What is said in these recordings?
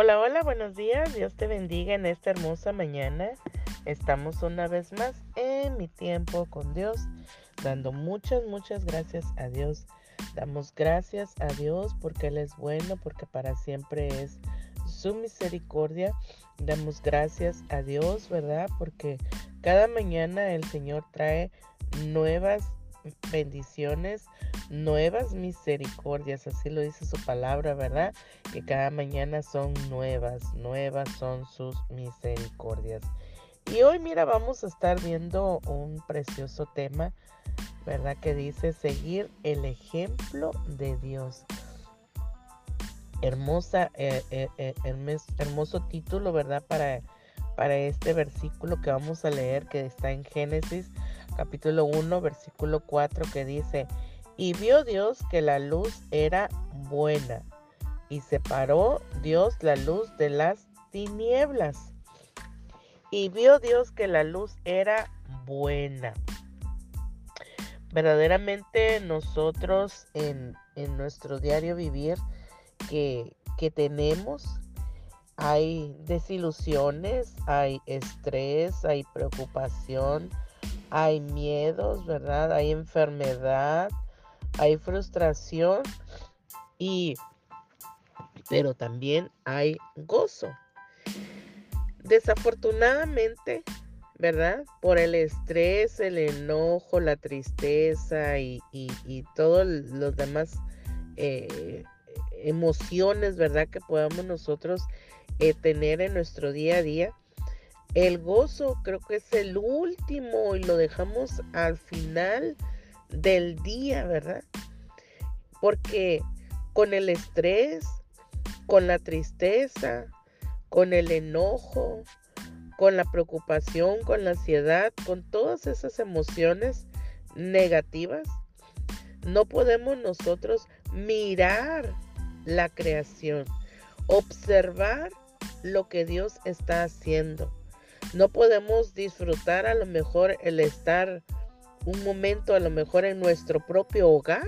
Hola, hola, buenos días. Dios te bendiga en esta hermosa mañana. Estamos una vez más en mi tiempo con Dios, dando muchas, muchas gracias a Dios. Damos gracias a Dios porque Él es bueno, porque para siempre es su misericordia. Damos gracias a Dios, ¿verdad? Porque cada mañana el Señor trae nuevas bendiciones, nuevas misericordias, así lo dice su palabra, ¿verdad? Que cada mañana son nuevas, nuevas son sus misericordias. Y hoy, mira, vamos a estar viendo un precioso tema, ¿verdad? Que dice seguir el ejemplo de Dios. Hermosa, eh, eh, eh, hermoso título, ¿verdad? Para, para este versículo que vamos a leer, que está en Génesis capítulo 1, versículo 4, que dice, y vio Dios que la luz era buena, y separó Dios la luz de las tinieblas. Y vio Dios que la luz era buena. Verdaderamente nosotros en, nuestro diario vivir que, que tenemos, hay desilusiones, hay estrés, hay preocupación, hay miedos, ¿verdad? Hay enfermedad, hay frustración y pero también hay gozo. Desafortunadamente, ¿verdad? Por el estrés, el enojo, la tristeza y, todos los demás eh, emociones, ¿verdad? Que podamos nosotros eh, tener en nuestro día a día, el gozo creo que es el último y lo dejamos al final del día, ¿verdad? Porque con el estrés, con la tristeza, con el enojo, con la preocupación, con la ansiedad, con todas esas emociones negativas, no podemos nosotros mirar la creación, observar lo que Dios está haciendo. No podemos disfrutar a lo mejor el estar un momento a lo mejor en nuestro propio hogar,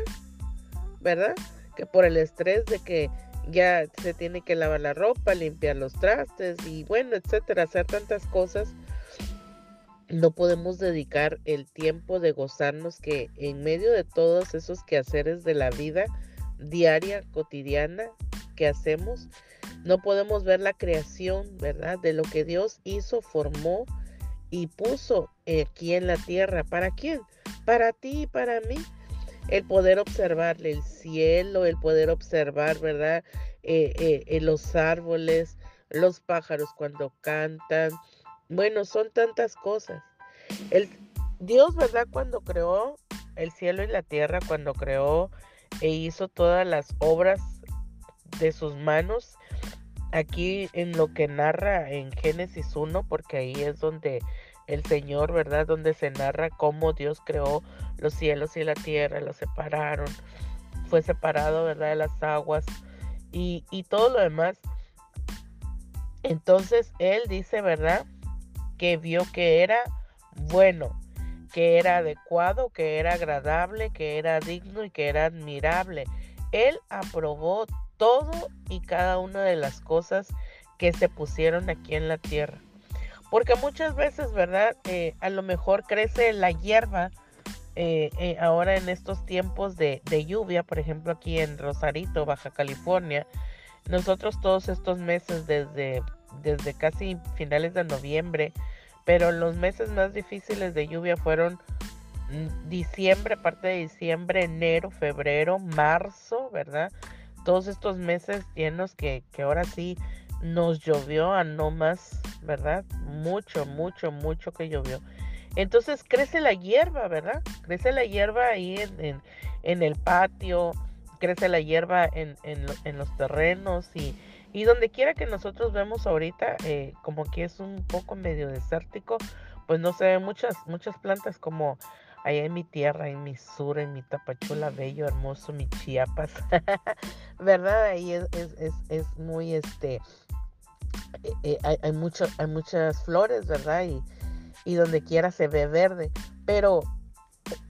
¿verdad? Que por el estrés de que ya se tiene que lavar la ropa, limpiar los trastes y bueno, etcétera, hacer tantas cosas, no podemos dedicar el tiempo de gozarnos que en medio de todos esos quehaceres de la vida diaria, cotidiana que hacemos, no podemos ver la creación, ¿verdad? De lo que Dios hizo, formó y puso aquí en la tierra. ¿Para quién? Para ti y para mí. El poder observarle el cielo, el poder observar, ¿verdad? Eh, eh, eh, los árboles, los pájaros cuando cantan. Bueno, son tantas cosas. El, Dios, ¿verdad? Cuando creó el cielo y la tierra, cuando creó e hizo todas las obras de sus manos, aquí en lo que narra en Génesis 1, porque ahí es donde el Señor, ¿verdad? Donde se narra cómo Dios creó los cielos y la tierra, los separaron, fue separado, ¿verdad? De las aguas y, y todo lo demás. Entonces Él dice, ¿verdad? Que vio que era bueno, que era adecuado, que era agradable, que era digno y que era admirable. Él aprobó todo y cada una de las cosas que se pusieron aquí en la tierra. Porque muchas veces, ¿verdad? Eh, a lo mejor crece la hierba eh, eh, ahora en estos tiempos de, lluvia, por ejemplo aquí en Rosarito, Baja California. Nosotros todos estos meses desde, desde casi finales de noviembre, pero los meses más difíciles de lluvia fueron mm, diciembre, parte de diciembre, enero, febrero, marzo, ¿verdad? Todos estos meses llenos que, ahora sí nos llovió a no más, ¿verdad? Mucho, mucho, mucho que llovió. Entonces crece la hierba, ¿verdad? Crece la hierba ahí en, el patio, crece la hierba en, los terrenos y, y, donde quiera que nosotros vemos ahorita, eh, como que es un poco medio desértico, pues no se ven muchas, muchas plantas como allá en mi tierra, en mi sur, en mi Tapachula, bello, hermoso, mi Chiapas, ¿verdad? Ahí es, es, muy, este, eh, eh, hay, hay, hay muchas flores, ¿verdad? Y, y donde quiera se ve verde, pero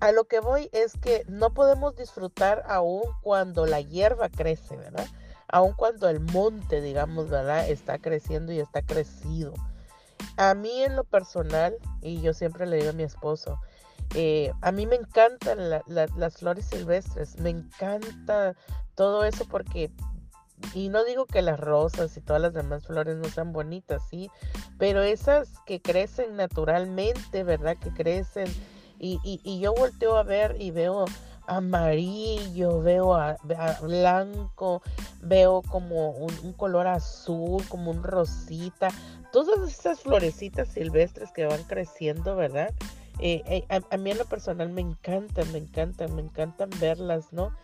a lo que voy es que no podemos disfrutar aún cuando la hierba crece, ¿verdad? aun cuando el monte, digamos, ¿verdad? Está creciendo y está crecido. A mí en lo personal, y yo siempre le digo a mi esposo, eh, a mí me encantan las flores silvestres, me encanta todo eso porque, y no digo que las rosas y todas las demás flores no sean bonitas, sí, pero esas que crecen naturalmente, ¿verdad? Que crecen, y, y, yo volteo a ver y veo amarillo, veo a, blanco, veo como un, color azul, como un rosita, todas esas florecitas silvestres que van creciendo, ¿verdad? Eh, eh, a, mí en lo personal me encantan, me encantan, me encantan verlas, ¿no?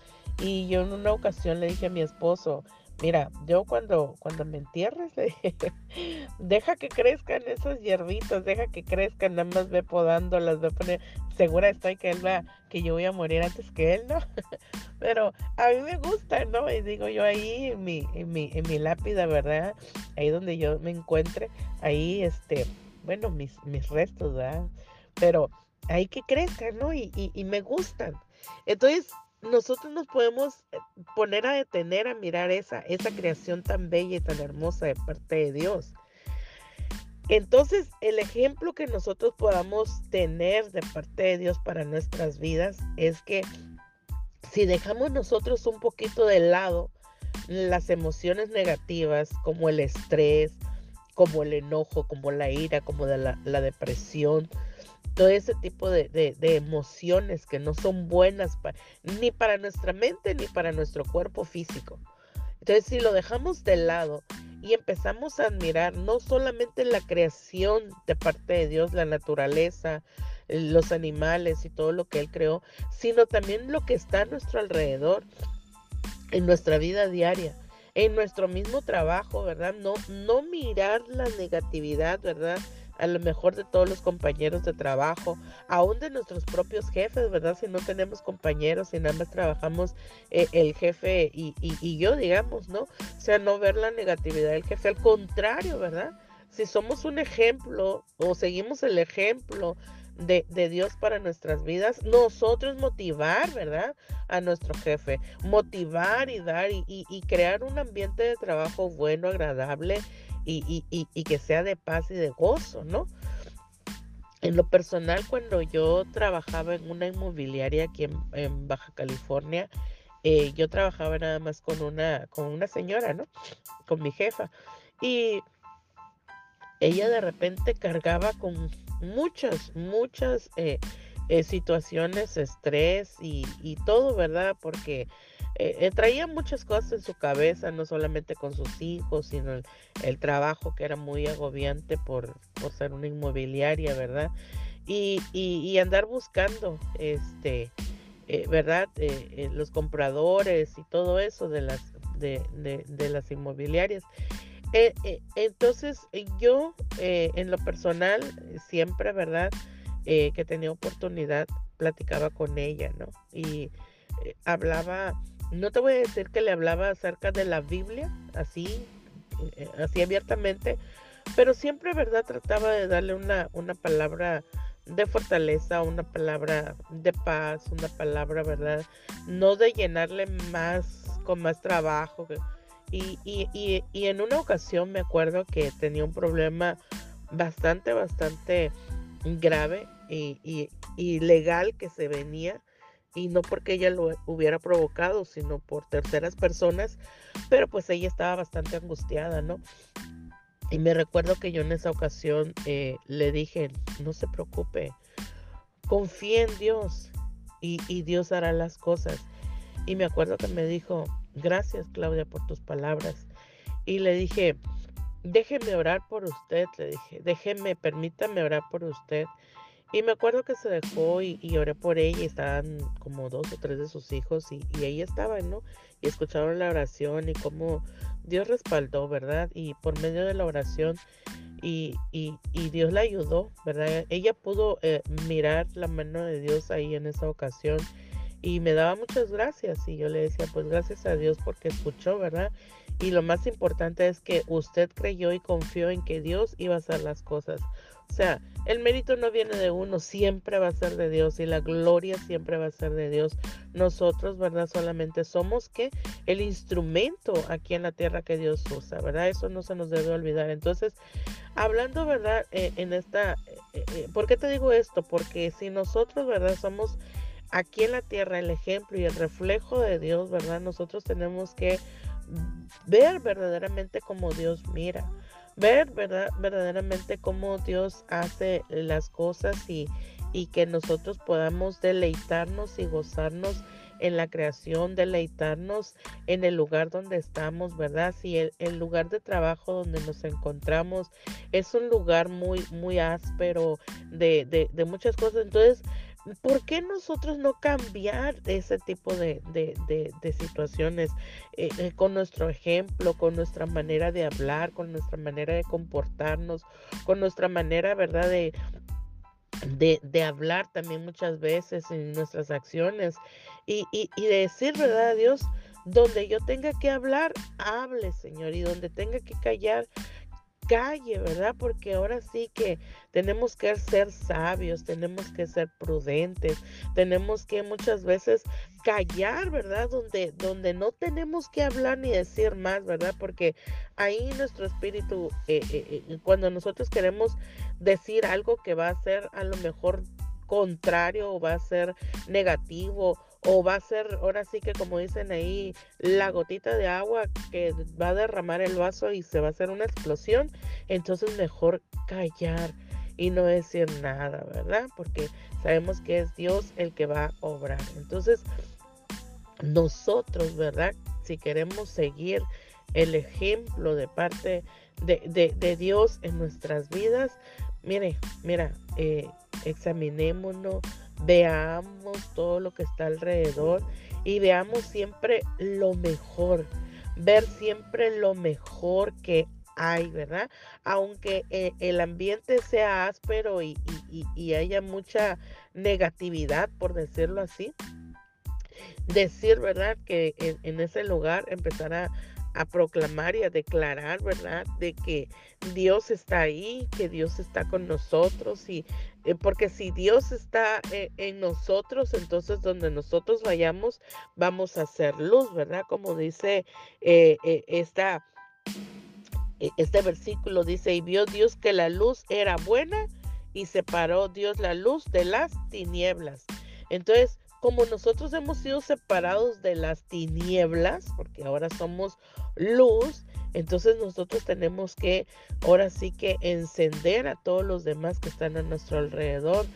Y yo en una ocasión le dije a mi esposo, mira, yo cuando, cuando me entierres, deja que crezcan esos hierbitos, deja que crezcan, nada más ve podándolas, ve poner, segura estoy que él va, que yo voy a morir antes que él, ¿no? Pero a mí me gusta, ¿no? Y digo yo ahí en mi, en mi, en mi lápida, ¿verdad? Ahí donde yo me encuentre, ahí, este, bueno, mis, mis restos, ¿verdad? Pero hay que crezcan, ¿no? Y, y, me gustan. Entonces, nosotros nos podemos eh, poner a detener a mirar esa, esa creación tan bella y tan hermosa de parte de Dios. Entonces, el ejemplo que nosotros podamos tener de parte de Dios para nuestras vidas es que si dejamos nosotros un poquito de lado las emociones negativas como el estrés, como el enojo, como la ira, como la depresión, todo ese tipo de, emociones que no son buenas ni para nuestra mente ni para nuestro cuerpo físico. Entonces, si lo dejamos de lado y empezamos a admirar no solamente la creación de parte de Dios, la naturaleza, los animales y todo lo que Él creó, sino también lo que está a nuestro alrededor, en nuestra vida diaria, en nuestro mismo trabajo, ¿verdad? No, no mirar la negatividad, ¿verdad? A lo mejor de todos los compañeros de trabajo, aún de nuestros propios jefes, ¿verdad? Si no tenemos compañeros, si nada más trabajamos eh, el jefe y, y, yo, digamos, ¿no? O sea, no ver la negatividad del jefe, al contrario, ¿verdad? Si somos un ejemplo o seguimos el ejemplo de, de, Dios para nuestras vidas, nosotros motivar, ¿verdad? A nuestro jefe, motivar y dar y, y, crear un ambiente de trabajo bueno, agradable y, que sea de paz y de gozo, ¿no? En lo personal, cuando yo trabajaba en una inmobiliaria aquí en, Baja California, eh, yo trabajaba nada más con una, con una señora, ¿no? Con mi jefa. Y ella de repente cargaba con muchas, muchas eh, eh, situaciones, estrés y, y, todo, ¿verdad? Porque eh, eh, traía muchas cosas en su cabeza, no solamente con sus hijos, sino el, trabajo que era muy agobiante por, por ser una inmobiliaria, ¿verdad? Y, y, andar buscando, este, eh, ¿verdad? los compradores y todo eso de las, de, de, las inmobiliarias. entonces, yo en lo personal, siempre, ¿verdad? que tenía oportunidad, platicaba con ella, ¿no? Y hablaba no te voy a decir que le hablaba acerca de la Biblia, así, eh, así abiertamente, pero siempre, ¿verdad? Trataba de darle una, una palabra de fortaleza, una palabra de paz, una palabra, ¿verdad? No de llenarle más, con más trabajo. Y, y, y, y en una ocasión me acuerdo que tenía un problema bastante, bastante grave y, y legal que se venía y no porque ella lo hubiera provocado, sino por terceras personas, pero pues ella estaba bastante angustiada, ¿no? Y me recuerdo que yo en esa ocasión eh, le dije, no se preocupe, confíe en Dios y, y Dios hará las cosas. Y me acuerdo que me dijo, gracias Claudia por tus palabras. Y le dije, déjeme orar por usted, le dije, déjeme, permítame orar por usted. Y me acuerdo que se dejó y, y, oré por ella y estaban como dos o tres de sus hijos y, y ahí estaban, ¿no? Y escucharon la oración y cómo Dios respaldó, ¿verdad? Y por medio de la oración y, y, y Dios la ayudó, ¿verdad? Ella pudo eh, mirar la mano de Dios ahí en esa ocasión y me daba muchas gracias y yo le decía, pues gracias a Dios porque escuchó, ¿verdad? Y lo más importante es que usted creyó y confió en que Dios iba a hacer las cosas O sea, el mérito no viene de uno, siempre va a ser de Dios y la gloria siempre va a ser de Dios. Nosotros, ¿verdad? Solamente somos que el instrumento aquí en la tierra que Dios usa, ¿verdad? Eso no se nos debe olvidar. Entonces, hablando, ¿verdad? Eh, en esta, eh, eh, ¿por qué te digo esto? Porque si nosotros, ¿verdad? Somos aquí en la tierra el ejemplo y el reflejo de Dios, ¿verdad? Nosotros tenemos que ver verdaderamente como Dios mira ver ¿verdad? verdaderamente cómo Dios hace las cosas y, y que nosotros podamos deleitarnos y gozarnos en la creación, deleitarnos en el lugar donde estamos, ¿verdad? Si el, el, lugar de trabajo donde nos encontramos es un lugar muy, muy áspero de, de, de muchas cosas, entonces ¿por qué nosotros no cambiar ese tipo de, situaciones eh, eh, con nuestro ejemplo, con nuestra manera de hablar, con nuestra manera de comportarnos, con nuestra manera, ¿verdad? De, de, hablar también muchas veces en nuestras acciones y, y, y decir, ¿verdad, Dios? Donde yo tenga que hablar, hable, Señor, y donde tenga que callar, calle, ¿verdad? Porque ahora sí que tenemos que ser sabios, tenemos que ser prudentes, tenemos que muchas veces callar, ¿verdad? Donde, donde no tenemos que hablar ni decir más, ¿verdad? Porque ahí nuestro espíritu, eh, eh, eh, cuando nosotros queremos decir algo que va a ser a lo mejor contrario o va a ser negativo o va a ser, ahora sí que como dicen ahí, la gotita de agua que va a derramar el vaso y se va a hacer una explosión, entonces mejor callar y no decir nada, ¿verdad? Porque sabemos que es Dios el que va a obrar. Entonces, nosotros, ¿verdad? Si queremos seguir el ejemplo de parte de, Dios en nuestras vidas, mire, mira, eh, examinémonos, veamos todo lo que está alrededor y veamos siempre lo mejor, ver siempre lo mejor que hay, ¿verdad? Aunque eh, el ambiente sea áspero y, haya mucha negatividad, por decirlo así, decir, ¿verdad? Que en, en ese lugar empezará a proclamar y a declarar, ¿verdad? De que Dios está ahí, que Dios está con nosotros y eh, porque si Dios está eh, en nosotros, entonces donde nosotros vayamos vamos a hacer luz, ¿verdad? Como dice eh, esta, este versículo, dice, y vio Dios que la luz era buena y separó Dios la luz de las tinieblas. Entonces, como nosotros hemos sido separados de las tinieblas, porque ahora somos luz, entonces nosotros tenemos que ahora sí que encender a todos los demás que están a nuestro alrededor,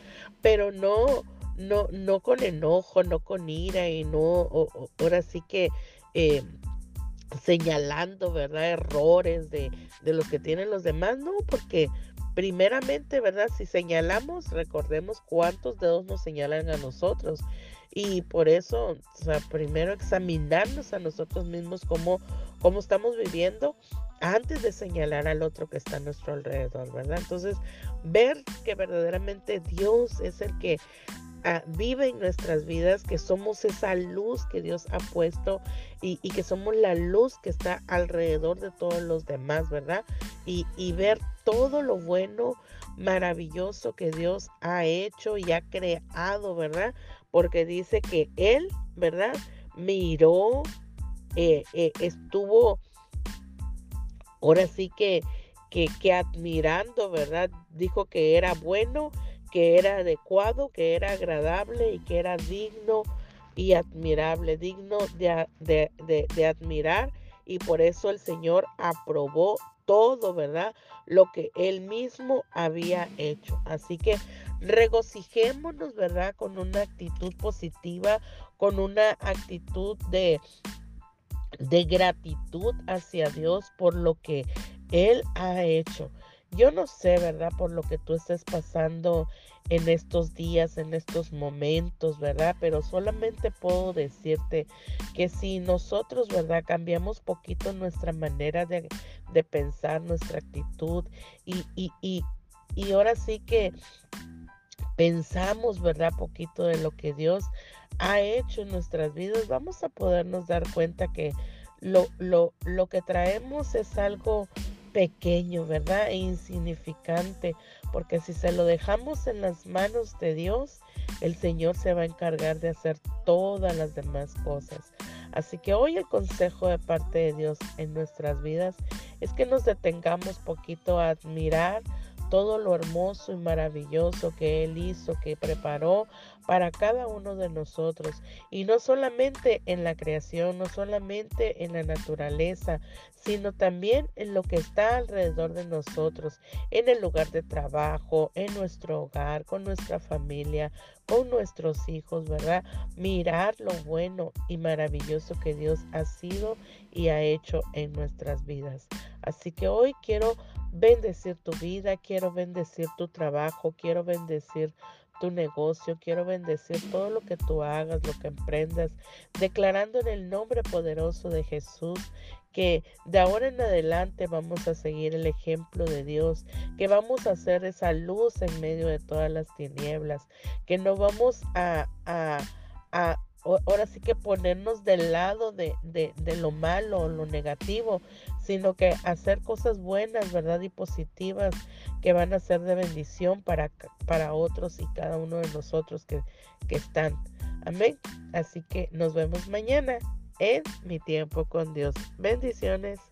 pero no, no, no con enojo, no con ira y no, ahora sí que eh, señalando, ¿verdad? Errores de, de los que tienen los demás, no, porque primeramente, ¿verdad? Si señalamos, recordemos cuántos dedos nos señalan a nosotros. Y por eso, o sea, primero examinarnos a nosotros mismos cómo, cómo estamos viviendo antes de señalar al otro que está a nuestro alrededor, ¿verdad? Entonces, ver que verdaderamente Dios es el que ah, vive en nuestras vidas, que somos esa luz que Dios ha puesto y, que somos la luz que está alrededor de todos los demás, ¿verdad? Y, y ver todo lo bueno, maravilloso que Dios ha hecho y ha creado, ¿verdad? Porque dice que él, ¿verdad? Miró, eh, eh, estuvo, ahora sí que, que, admirando, ¿verdad? Dijo que era bueno, que era adecuado, que era agradable y que era digno y admirable, digno de, de, de, admirar. Y por eso el Señor aprobó todo, ¿verdad? Lo que él mismo había hecho. Así que regocijémonos, ¿verdad? Con una actitud positiva, con una actitud de, de gratitud hacia Dios por lo que Él ha hecho. Yo no sé, ¿verdad? Por lo que tú estés pasando en estos días, en estos momentos, ¿verdad? Pero solamente puedo decirte que si nosotros, ¿verdad? Cambiamos poquito nuestra manera de, de pensar, nuestra actitud y, y, y, y ahora sí que pensamos, ¿verdad? Poquito de lo que Dios ha hecho en nuestras vidas, vamos a podernos dar cuenta que lo, lo, lo que traemos es algo pequeño, ¿verdad? E insignificante porque si se lo dejamos en las manos de Dios, el Señor se va a encargar de hacer todas las demás cosas. Así que hoy el consejo de parte de Dios en nuestras vidas es que nos detengamos poquito a admirar todo lo hermoso y maravilloso que Él hizo, que preparó para cada uno de nosotros. Y no solamente en la creación, no solamente en la naturaleza, sino también en lo que está alrededor de nosotros, en el lugar de trabajo, en nuestro hogar, con nuestra familia, con nuestros hijos, ¿verdad? Mirar lo bueno y maravilloso que Dios ha sido y ha hecho en nuestras vidas. Así que hoy quiero bendecir tu vida, quiero bendecir tu trabajo, quiero bendecir tu negocio, quiero bendecir todo lo que tú hagas, lo que emprendas, declarando en el nombre poderoso de Jesús que de ahora en adelante vamos a seguir el ejemplo de Dios, que vamos a hacer esa luz en medio de todas las tinieblas, que no vamos a, a, a ahora sí que ponernos del lado de, de, de lo malo, lo negativo, sino que hacer cosas buenas, ¿verdad? Y positivas que van a ser de bendición para, para otros y cada uno de nosotros que, que están. Amén. Así que nos vemos mañana en mi tiempo con Dios. Bendiciones.